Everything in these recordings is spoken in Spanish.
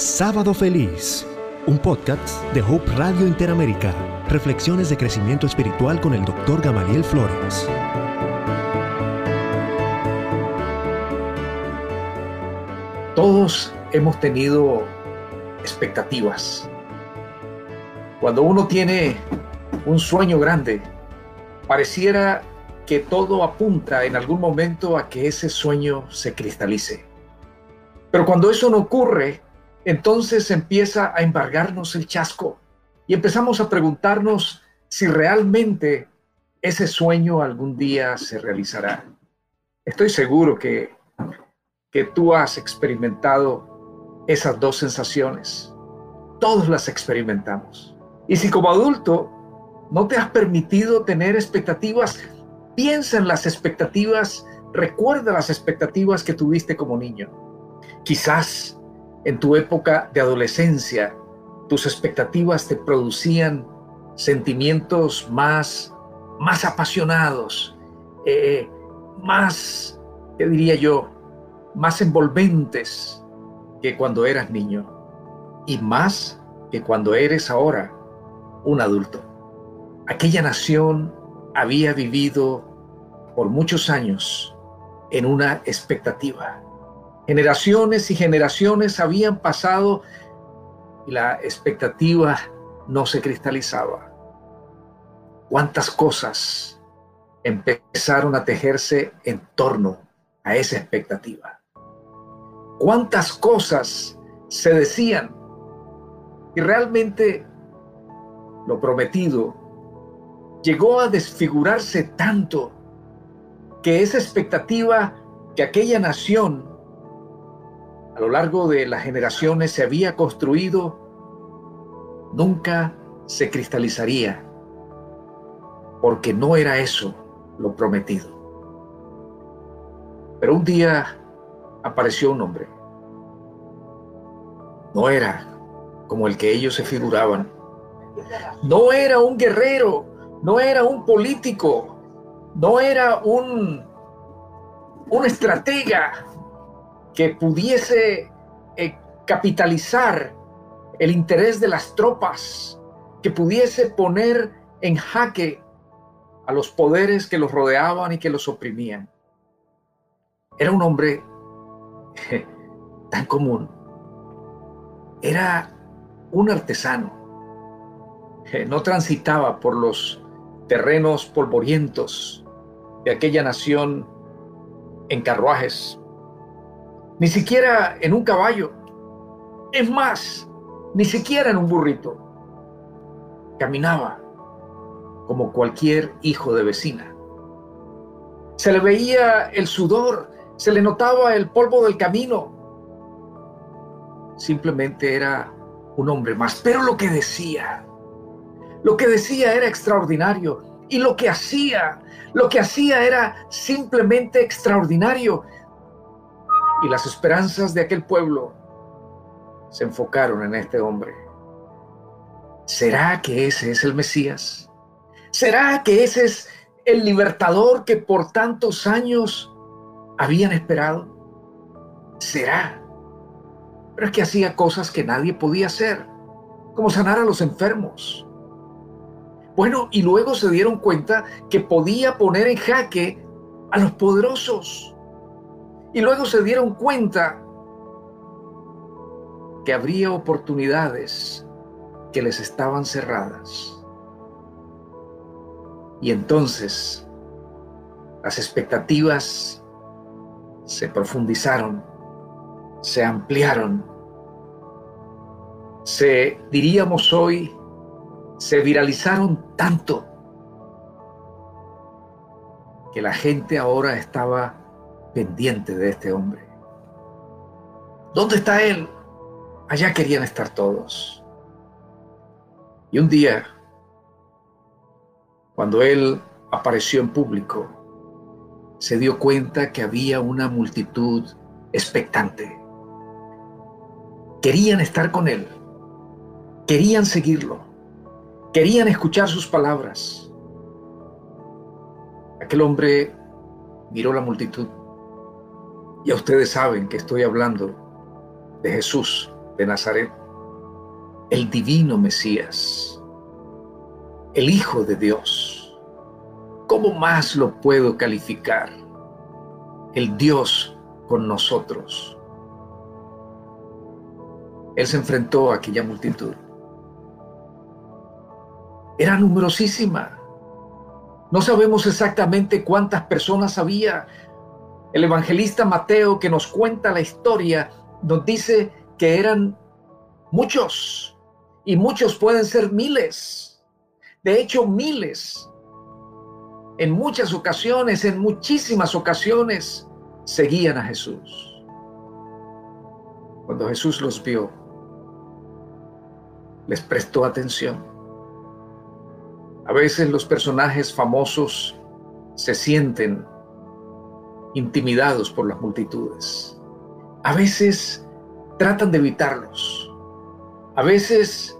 Sábado Feliz, un podcast de Hope Radio Interamérica. Reflexiones de crecimiento espiritual con el Dr. Gamaliel Flores. Todos hemos tenido expectativas. Cuando uno tiene un sueño grande, pareciera que todo apunta en algún momento a que ese sueño se cristalice. Pero cuando eso no ocurre, entonces empieza a embargarnos el chasco y empezamos a preguntarnos si realmente ese sueño algún día se realizará. Estoy seguro que, que tú has experimentado esas dos sensaciones. Todos las experimentamos. Y si como adulto no te has permitido tener expectativas, piensa en las expectativas, recuerda las expectativas que tuviste como niño. Quizás en tu época de adolescencia, tus expectativas te producían sentimientos más, más apasionados, eh, más, ¿qué diría yo? Más envolventes que cuando eras niño y más que cuando eres ahora un adulto. Aquella nación había vivido por muchos años en una expectativa Generaciones y generaciones habían pasado y la expectativa no se cristalizaba. ¿Cuántas cosas empezaron a tejerse en torno a esa expectativa? ¿Cuántas cosas se decían? Y realmente lo prometido llegó a desfigurarse tanto que esa expectativa que aquella nación a lo largo de las generaciones se había construido, nunca se cristalizaría, porque no era eso lo prometido. Pero un día apareció un hombre. No era como el que ellos se figuraban. No era un guerrero, no era un político, no era un, un estratega, que pudiese eh, capitalizar el interés de las tropas, que pudiese poner en jaque a los poderes que los rodeaban y que los oprimían. Era un hombre tan común. Era un artesano. No transitaba por los terrenos polvorientos de aquella nación en carruajes ni siquiera en un caballo, es más, ni siquiera en un burrito. Caminaba como cualquier hijo de vecina. Se le veía el sudor, se le notaba el polvo del camino. Simplemente era un hombre más, pero lo que decía, lo que decía era extraordinario y lo que hacía, lo que hacía era simplemente extraordinario y las esperanzas de aquel pueblo se enfocaron en este hombre. ¿Será que ese es el Mesías? ¿Será que ese es el libertador que por tantos años habían esperado? ¿Será? Pero es que hacía cosas que nadie podía hacer, como sanar a los enfermos. Bueno, y luego se dieron cuenta que podía poner en jaque a los poderosos. Y luego se dieron cuenta que habría oportunidades que les estaban cerradas. Y entonces las expectativas se profundizaron, se ampliaron, se, diríamos hoy, se viralizaron tanto que la gente ahora estaba pendiente de este hombre. ¿Dónde está él? Allá querían estar todos. Y un día, cuando él apareció en público, se dio cuenta que había una multitud expectante. Querían estar con él, querían seguirlo, querían escuchar sus palabras. Aquel hombre miró la multitud ya ustedes saben que estoy hablando de Jesús de Nazaret, el divino Mesías, el Hijo de Dios. ¿Cómo más lo puedo calificar? El Dios con nosotros. Él se enfrentó a aquella multitud. Era numerosísima. No sabemos exactamente cuántas personas había. El evangelista Mateo que nos cuenta la historia nos dice que eran muchos y muchos pueden ser miles. De hecho, miles. En muchas ocasiones, en muchísimas ocasiones, seguían a Jesús. Cuando Jesús los vio, les prestó atención. A veces los personajes famosos se sienten intimidados por las multitudes. A veces tratan de evitarlos. A veces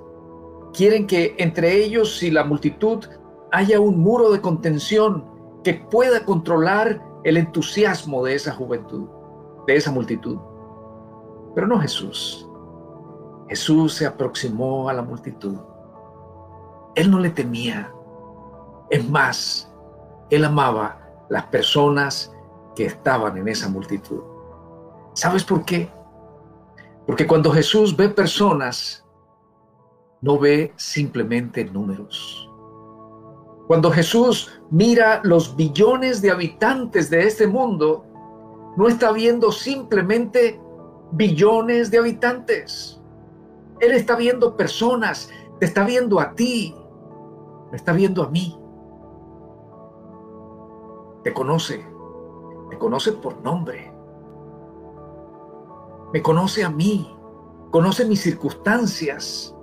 quieren que entre ellos y la multitud haya un muro de contención que pueda controlar el entusiasmo de esa juventud, de esa multitud. Pero no Jesús. Jesús se aproximó a la multitud. Él no le temía. Es más, él amaba las personas que estaban en esa multitud. ¿Sabes por qué? Porque cuando Jesús ve personas, no ve simplemente números. Cuando Jesús mira los billones de habitantes de este mundo, no está viendo simplemente billones de habitantes. Él está viendo personas, te está viendo a ti, me está viendo a mí. Te conoce, me conoce por nombre. Me conoce a mí, conoce mis circunstancias,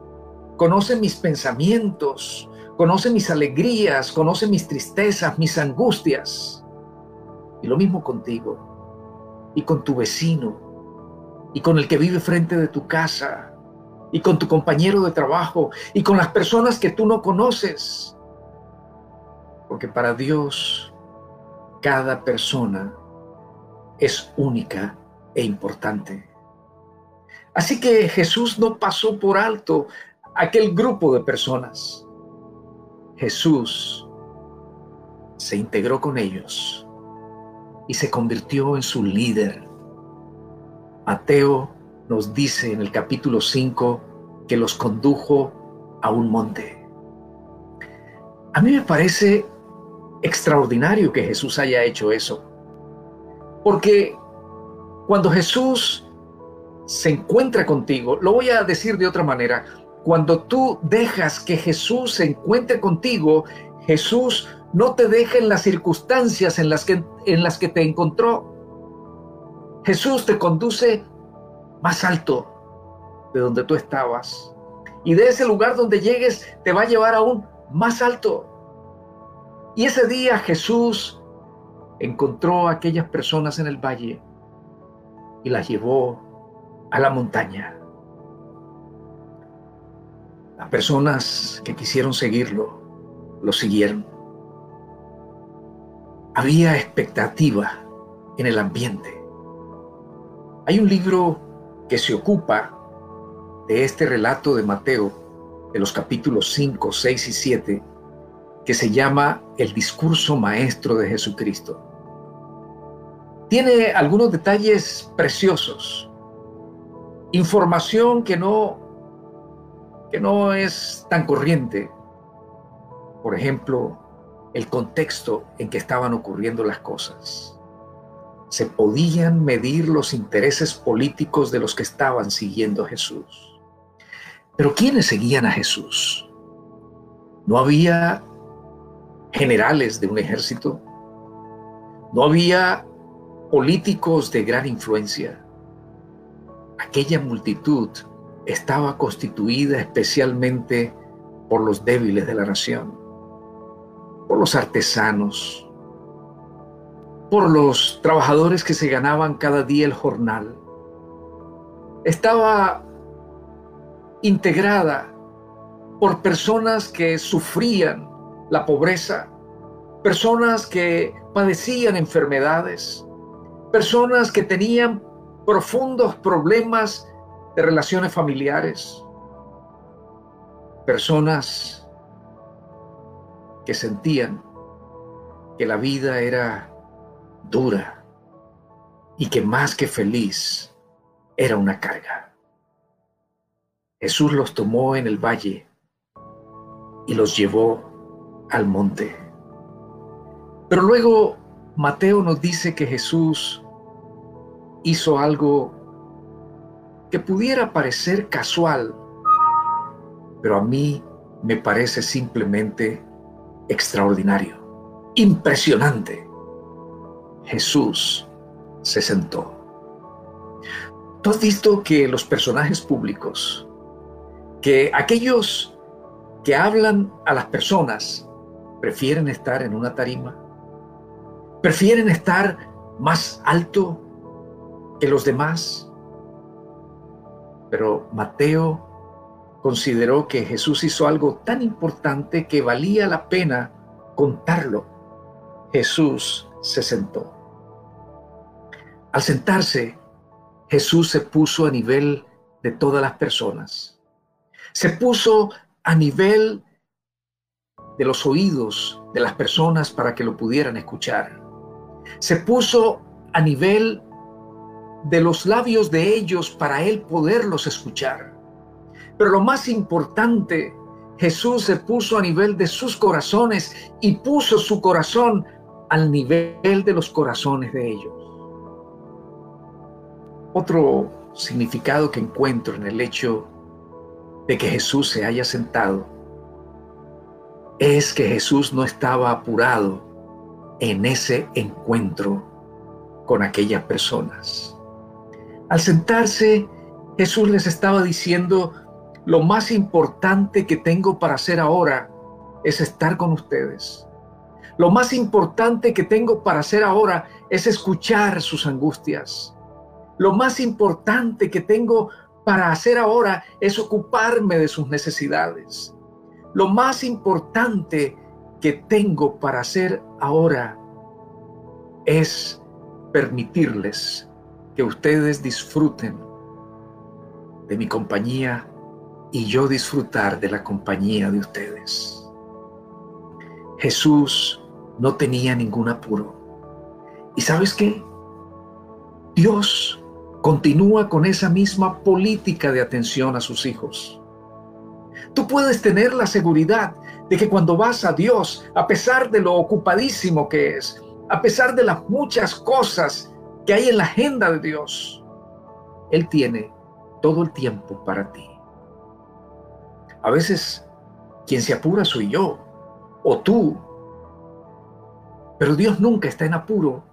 conoce mis pensamientos, conoce mis alegrías, conoce mis tristezas, mis angustias. Y lo mismo contigo, y con tu vecino, y con el que vive frente de tu casa, y con tu compañero de trabajo, y con las personas que tú no conoces. Porque para Dios, cada persona es única e importante. Así que Jesús no pasó por alto aquel grupo de personas. Jesús se integró con ellos y se convirtió en su líder. Mateo nos dice en el capítulo 5 que los condujo a un monte. A mí me parece extraordinario que Jesús haya hecho eso, porque cuando Jesús se encuentra contigo, lo voy a decir de otra manera, cuando tú dejas que Jesús se encuentre contigo, Jesús no te deja en las circunstancias en las que, en las que te encontró. Jesús te conduce más alto de donde tú estabas. Y de ese lugar donde llegues te va a llevar aún más alto. Y ese día Jesús encontró a aquellas personas en el valle y las llevó a la montaña. Las personas que quisieron seguirlo, lo siguieron. Había expectativa en el ambiente. Hay un libro que se ocupa de este relato de Mateo, de los capítulos 5, 6 y 7, que se llama El discurso maestro de Jesucristo. Tiene algunos detalles preciosos, información que no que no es tan corriente. Por ejemplo, el contexto en que estaban ocurriendo las cosas. Se podían medir los intereses políticos de los que estaban siguiendo a Jesús. Pero ¿quiénes seguían a Jesús? No había generales de un ejército. No había políticos de gran influencia. Aquella multitud estaba constituida especialmente por los débiles de la nación, por los artesanos, por los trabajadores que se ganaban cada día el jornal. Estaba integrada por personas que sufrían la pobreza, personas que padecían enfermedades, personas que tenían profundos problemas de relaciones familiares, personas que sentían que la vida era dura y que más que feliz era una carga. Jesús los tomó en el valle y los llevó al monte. Pero luego Mateo nos dice que Jesús hizo algo que pudiera parecer casual, pero a mí me parece simplemente extraordinario, impresionante. Jesús se sentó. ¿Tú has visto que los personajes públicos, que aquellos que hablan a las personas, prefieren estar en una tarima? ¿Prefieren estar más alto que los demás? Pero Mateo consideró que Jesús hizo algo tan importante que valía la pena contarlo. Jesús se sentó. Al sentarse, Jesús se puso a nivel de todas las personas. Se puso a nivel de los oídos de las personas para que lo pudieran escuchar. Se puso a nivel de los labios de ellos para él poderlos escuchar. Pero lo más importante, Jesús se puso a nivel de sus corazones y puso su corazón al nivel de los corazones de ellos. Otro significado que encuentro en el hecho de que Jesús se haya sentado es que Jesús no estaba apurado en ese encuentro con aquellas personas. Al sentarse, Jesús les estaba diciendo, lo más importante que tengo para hacer ahora es estar con ustedes. Lo más importante que tengo para hacer ahora es escuchar sus angustias. Lo más importante que tengo para hacer ahora es ocuparme de sus necesidades. Lo más importante que tengo para hacer ahora es permitirles que ustedes disfruten de mi compañía y yo disfrutar de la compañía de ustedes. Jesús no tenía ningún apuro. ¿Y sabes qué? Dios continúa con esa misma política de atención a sus hijos. Tú puedes tener la seguridad de que cuando vas a Dios, a pesar de lo ocupadísimo que es, a pesar de las muchas cosas que hay en la agenda de Dios, Él tiene todo el tiempo para ti. A veces quien se apura soy yo o tú, pero Dios nunca está en apuro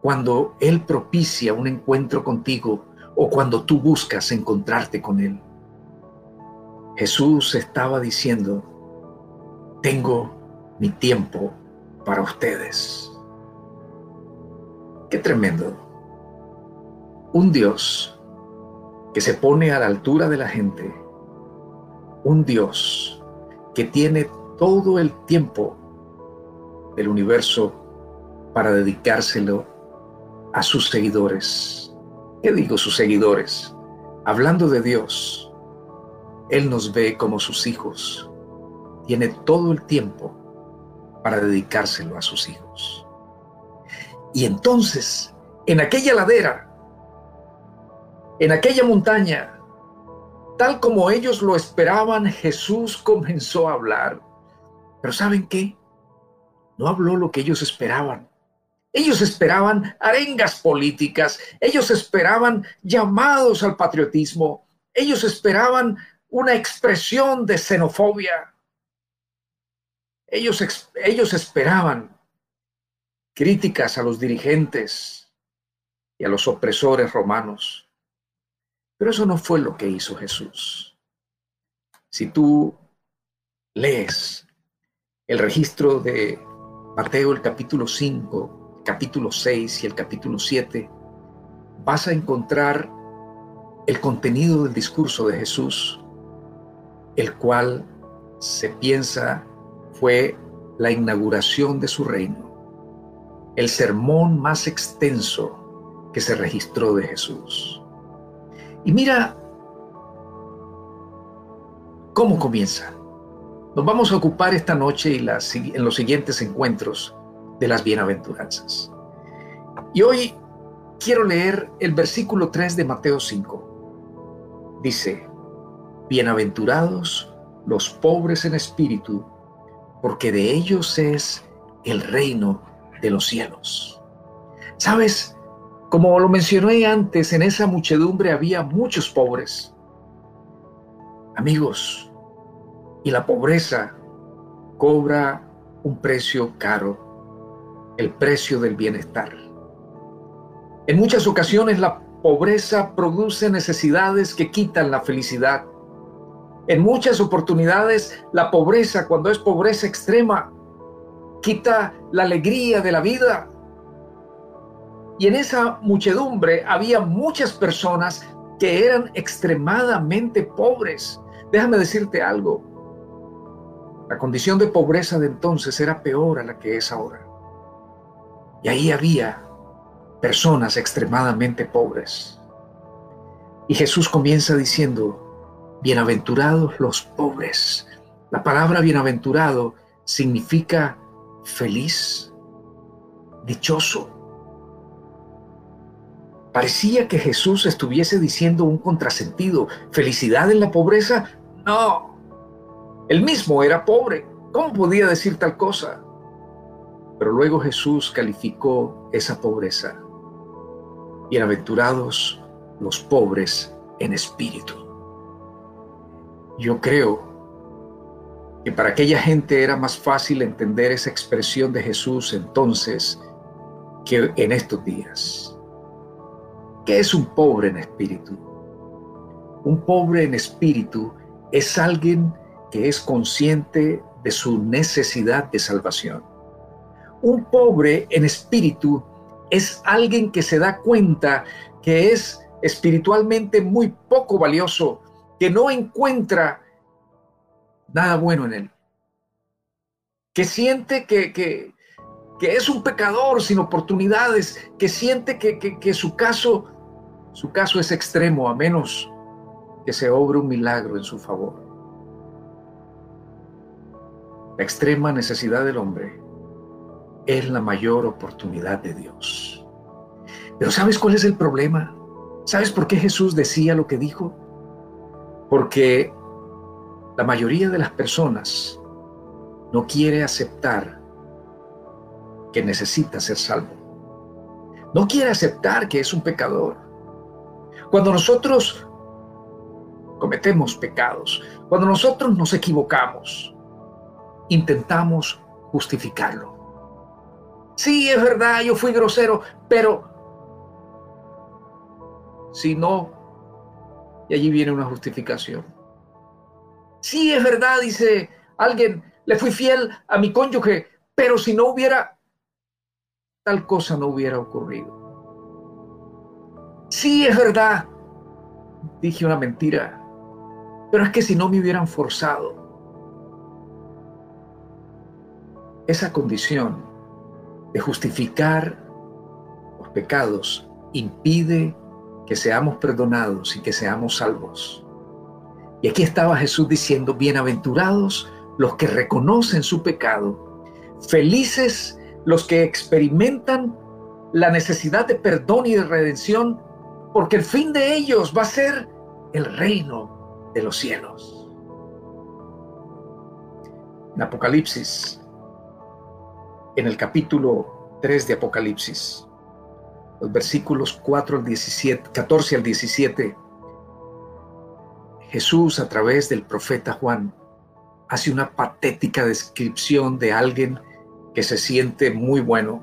cuando Él propicia un encuentro contigo o cuando tú buscas encontrarte con Él. Jesús estaba diciendo, tengo mi tiempo para ustedes. Qué tremendo. Un Dios que se pone a la altura de la gente. Un Dios que tiene todo el tiempo del universo para dedicárselo a sus seguidores. ¿Qué digo sus seguidores? Hablando de Dios, Él nos ve como sus hijos. Tiene todo el tiempo para dedicárselo a sus hijos. Y entonces, en aquella ladera, en aquella montaña, tal como ellos lo esperaban, Jesús comenzó a hablar. Pero ¿saben qué? No habló lo que ellos esperaban. Ellos esperaban arengas políticas, ellos esperaban llamados al patriotismo, ellos esperaban una expresión de xenofobia. Ellos, ellos esperaban críticas a los dirigentes y a los opresores romanos. Pero eso no fue lo que hizo Jesús. Si tú lees el registro de Mateo el capítulo 5, capítulo 6 y el capítulo 7, vas a encontrar el contenido del discurso de Jesús, el cual se piensa fue la inauguración de su reino, el sermón más extenso que se registró de Jesús. Y mira ¿Cómo comienza? Nos vamos a ocupar esta noche y en los siguientes encuentros de las bienaventuranzas. Y hoy quiero leer el versículo 3 de Mateo 5. Dice, Bienaventurados los pobres en espíritu, porque de ellos es el reino de los cielos. ¿Sabes? Como lo mencioné antes, en esa muchedumbre había muchos pobres. Amigos, y la pobreza cobra un precio caro, el precio del bienestar. En muchas ocasiones la pobreza produce necesidades que quitan la felicidad. En muchas oportunidades la pobreza, cuando es pobreza extrema, quita la alegría de la vida. Y en esa muchedumbre había muchas personas que eran extremadamente pobres. Déjame decirte algo, la condición de pobreza de entonces era peor a la que es ahora. Y ahí había personas extremadamente pobres. Y Jesús comienza diciendo, bienaventurados los pobres. La palabra bienaventurado significa feliz, dichoso. Parecía que Jesús estuviese diciendo un contrasentido. ¿Felicidad en la pobreza? No, él mismo era pobre. ¿Cómo podía decir tal cosa? Pero luego Jesús calificó esa pobreza. Bienaventurados los pobres en espíritu. Yo creo que para aquella gente era más fácil entender esa expresión de Jesús entonces que en estos días. ¿Qué es un pobre en espíritu? Un pobre en espíritu es alguien que es consciente de su necesidad de salvación. Un pobre en espíritu es alguien que se da cuenta que es espiritualmente muy poco valioso, que no encuentra nada bueno en él, que siente que, que, es un pecador sin oportunidades, que siente que, que su caso, su caso es extremo, a menos que se obre un milagro en su favor. La extrema necesidad del hombre es la mayor oportunidad de Dios. Pero ¿sabes cuál es el problema? ¿Sabes por qué Jesús decía lo que dijo? Porque la mayoría de las personas no quiere aceptar que necesita ser salvo. No quiere aceptar que es un pecador. Cuando nosotros cometemos pecados, cuando nosotros nos equivocamos, intentamos justificarlo. Sí, es verdad, yo fui grosero, pero si no, y allí viene una justificación. Sí, es verdad, dice alguien, le fui fiel a mi cónyuge, pero si no hubiera, tal cosa no hubiera ocurrido. Sí, es verdad, dije una mentira, pero es que si no me hubieran forzado, esa condición de justificar los pecados impide que seamos perdonados y que seamos salvos. Y aquí estaba Jesús diciendo, bienaventurados los que reconocen su pecado, felices los que experimentan la necesidad de perdón y de redención, porque el fin de ellos va a ser el reino de los cielos. En Apocalipsis en el capítulo 3 de Apocalipsis, los versículos 4 al 17, 14 al 17, Jesús a través del profeta Juan hace una patética descripción de alguien que se siente muy bueno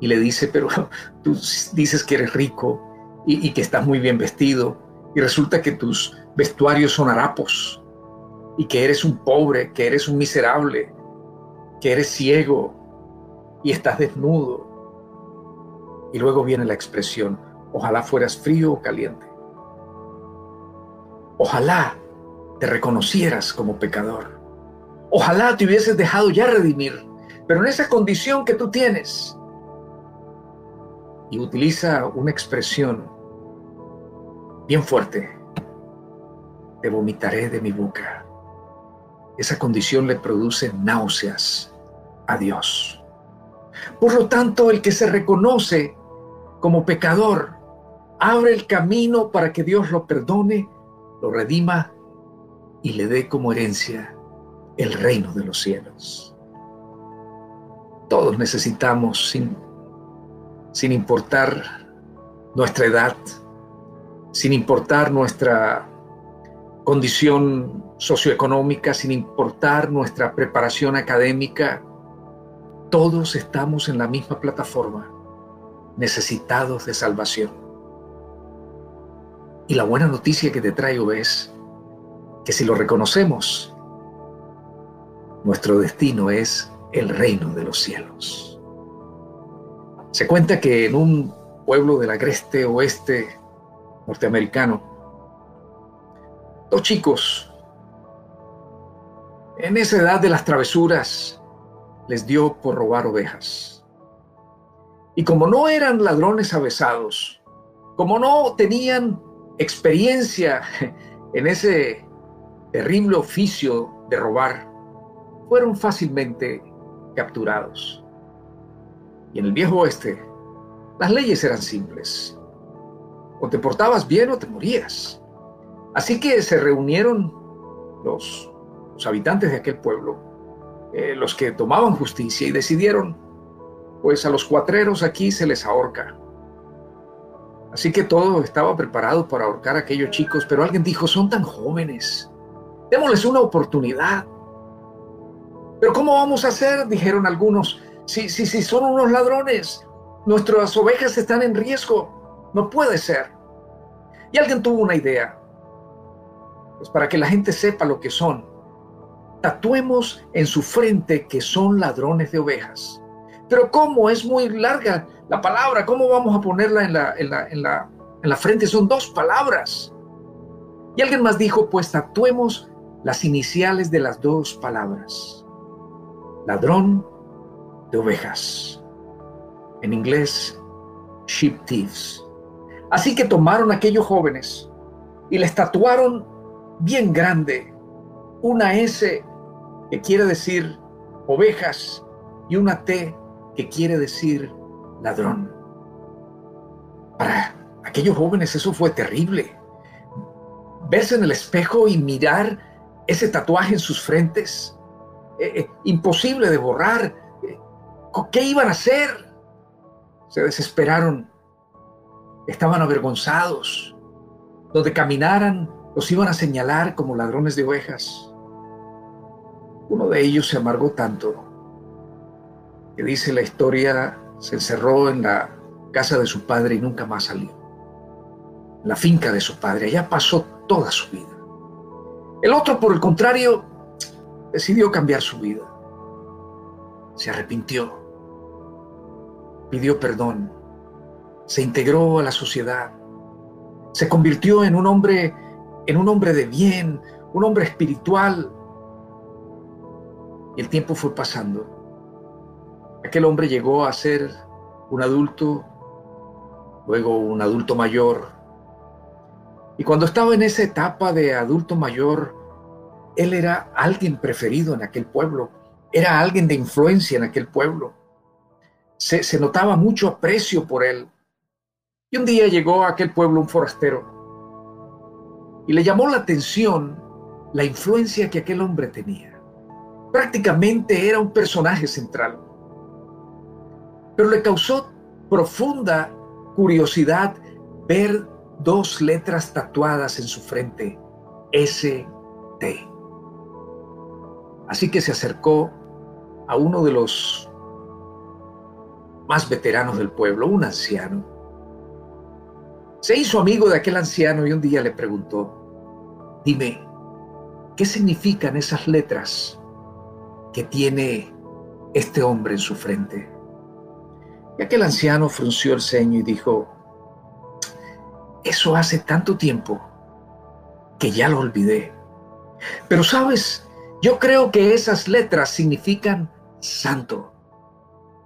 y le dice, pero tú dices que eres rico y, y que estás muy bien vestido y resulta que tus vestuarios son harapos y que eres un pobre, que eres un miserable, que eres ciego, y estás desnudo. Y luego viene la expresión, ojalá fueras frío o caliente. Ojalá te reconocieras como pecador. Ojalá te hubieses dejado ya redimir. Pero en esa condición que tú tienes, y utiliza una expresión bien fuerte, te vomitaré de mi boca. esa condición le produce náuseas a Dios. Por lo tanto, el que se reconoce como pecador abre el camino para que Dios lo perdone, lo redima y le dé como herencia el reino de los cielos. Todos necesitamos, sin, sin importar nuestra edad, sin importar nuestra condición socioeconómica, sin importar nuestra preparación académica, todos estamos en la misma plataforma, necesitados de salvación. Y la buena noticia que te traigo es que si lo reconocemos, nuestro destino es el reino de los cielos. Se cuenta que en un pueblo del agreste oeste norteamericano, dos chicos, en esa edad de las travesuras, les dio por robar ovejas. Y como no eran ladrones avesados, como no tenían experiencia en ese terrible oficio de robar, fueron fácilmente capturados. Y en el viejo oeste, las leyes eran simples. O te portabas bien o te morías. Así que se reunieron los, habitantes de aquel pueblo, eh, los que tomaban justicia y decidieron, pues a los cuatreros aquí se les ahorca. Así que todo estaba preparado para ahorcar a aquellos chicos, pero alguien dijo, son tan jóvenes, démosles una oportunidad. Pero ¿cómo vamos a hacer? Dijeron algunos. Si, si, si son unos ladrones, nuestras ovejas están en riesgo. No puede ser. Y alguien tuvo una idea. Pues para que la gente sepa lo que son, tatuemos en su frente que son ladrones de ovejas. Pero ¿cómo? Es muy larga la palabra. ¿Cómo vamos a ponerla en la, en la, en la, en la frente? Son dos palabras. Y alguien más dijo, pues tatuemos las iniciales de las dos palabras ladrón de ovejas. En inglés, sheep thieves. Así que tomaron a aquellos jóvenes y les tatuaron bien grande una S que quiere decir ovejas y una T que quiere decir ladrón. Para aquellos jóvenes eso fue terrible. Verse en el espejo y mirar ese tatuaje en sus frentes eh, eh, imposible de borrar. ¿Qué iban a hacer? Se desesperaron, estaban avergonzados. Donde caminaran los iban a señalar como ladrones de ovejas. Uno de ellos se amargó tanto que dice la historia, se encerró en la casa de su padre y nunca más salió. En la finca de su padre, allá pasó toda su vida. El otro, por el contrario, decidió cambiar su vida. Se arrepintió, pidió perdón, se integró a la sociedad, se convirtió en un hombre, en un hombre de bien, un hombre espiritual. Y el tiempo fue pasando. Aquel hombre llegó a ser un adulto, luego un adulto mayor. Y cuando estaba en esa etapa de adulto mayor, él era alguien preferido en aquel pueblo, era alguien de influencia en aquel pueblo. Se, notaba mucho aprecio por él. Y un día llegó a aquel pueblo un forastero y le llamó la atención la influencia que aquel hombre tenía. Prácticamente era un personaje central. Pero le causó profunda curiosidad ver dos letras tatuadas en su frente, S-T. Así que se acercó a uno de los más veteranos del pueblo, un anciano. Se hizo amigo de aquel anciano y un día le preguntó, dime, ¿qué significan esas letras que tiene este hombre en su frente? Y aquel anciano frunció el ceño y dijo, eso hace tanto tiempo que ya lo olvidé. Pero sabes, yo creo que esas letras significan santo.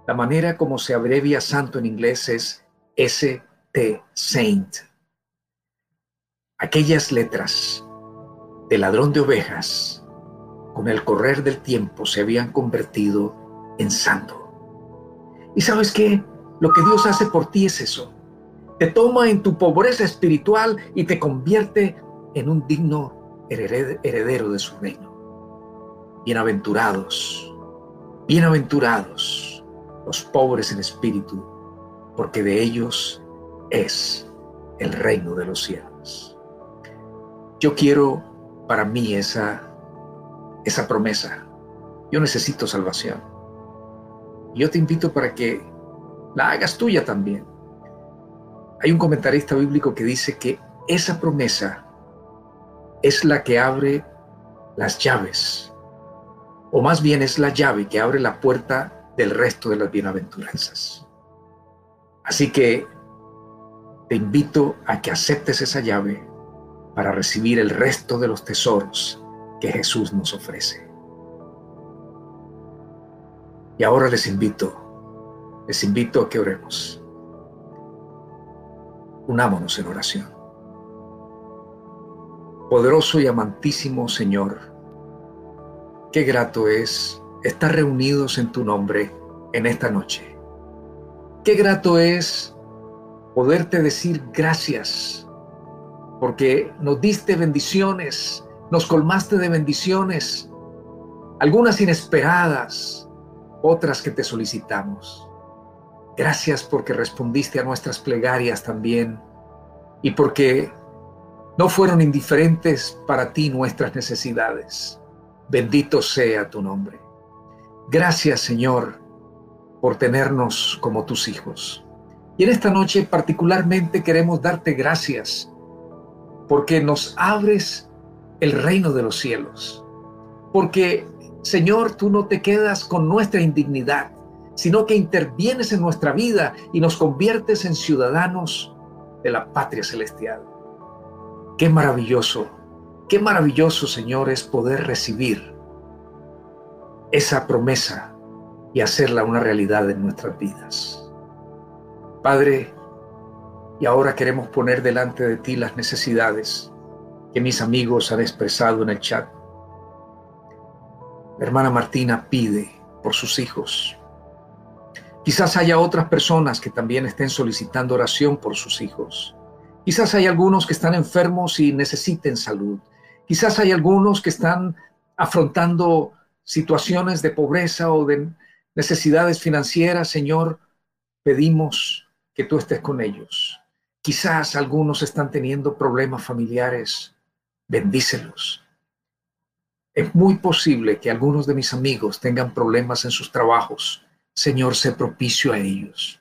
La manera como se abrevia santo en inglés es S-T, Saint. Aquellas letras de ladrón de ovejas con el correr del tiempo se habían convertido en santo. ¿Y sabes qué? Lo que Dios hace por ti es eso. Te toma en tu pobreza espiritual y te convierte en un digno heredero de su reino. Bienaventurados, bienaventurados los pobres en espíritu, porque de ellos es el reino de los cielos. Yo quiero para mí esa, esa promesa. Yo necesito salvación. Yo te invito para que la hagas tuya también. Hay un comentarista bíblico que dice que esa promesa es la que abre las llaves, o más bien es la llave que abre la puerta del resto de las bienaventuranzas. Así que te invito a que aceptes esa llave para recibir el resto de los tesoros que Jesús nos ofrece. Y ahora les invito, les invito a que oremos. Unámonos en oración. Poderoso y amantísimo Señor, qué grato es estar reunidos en tu nombre en esta noche. Qué grato es poderte decir gracias, porque nos diste bendiciones, nos colmaste de bendiciones, algunas inesperadas, otras que te solicitamos. Gracias porque respondiste a nuestras plegarias también y porque no fueron indiferentes para ti nuestras necesidades. Bendito sea tu nombre. Gracias Señor por tenernos como tus hijos. Y en esta noche particularmente queremos darte gracias porque nos abres el reino de los cielos. Porque, Señor, tú no te quedas con nuestra indignidad, sino que intervienes en nuestra vida y nos conviertes en ciudadanos de la patria celestial. Qué maravilloso, qué maravilloso, Señor, es poder recibir esa promesa y hacerla una realidad en nuestras vidas. Padre, y ahora queremos poner delante de ti las necesidades que mis amigos han expresado en el chat. Hermana Martina pide por sus hijos. Quizás haya otras personas que también estén solicitando oración por sus hijos. Quizás hay algunos que están enfermos y necesiten salud. Quizás hay algunos que están afrontando situaciones de pobreza o de necesidades financieras. Señor, pedimos que tú estés con ellos. Quizás algunos están teniendo problemas familiares. Bendícelos. Es muy posible que algunos de mis amigos tengan problemas en sus trabajos. Señor, sé propicio a ellos.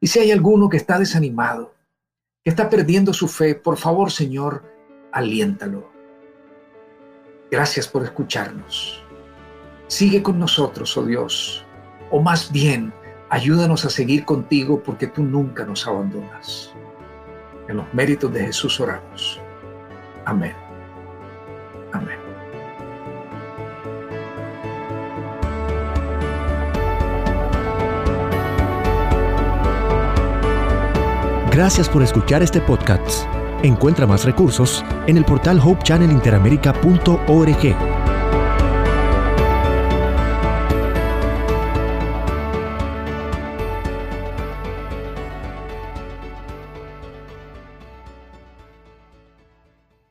Y si hay alguno que está desanimado, que está perdiendo su fe, por favor, Señor, aliéntalo. Gracias por escucharnos. Sigue con nosotros, oh Dios, o más bien, Ayúdanos a seguir contigo porque tú nunca nos abandonas. En los méritos de Jesús oramos. Amén. Amén. Gracias por escuchar este podcast. Encuentra más recursos en el portal hopechannelinteramerica.org.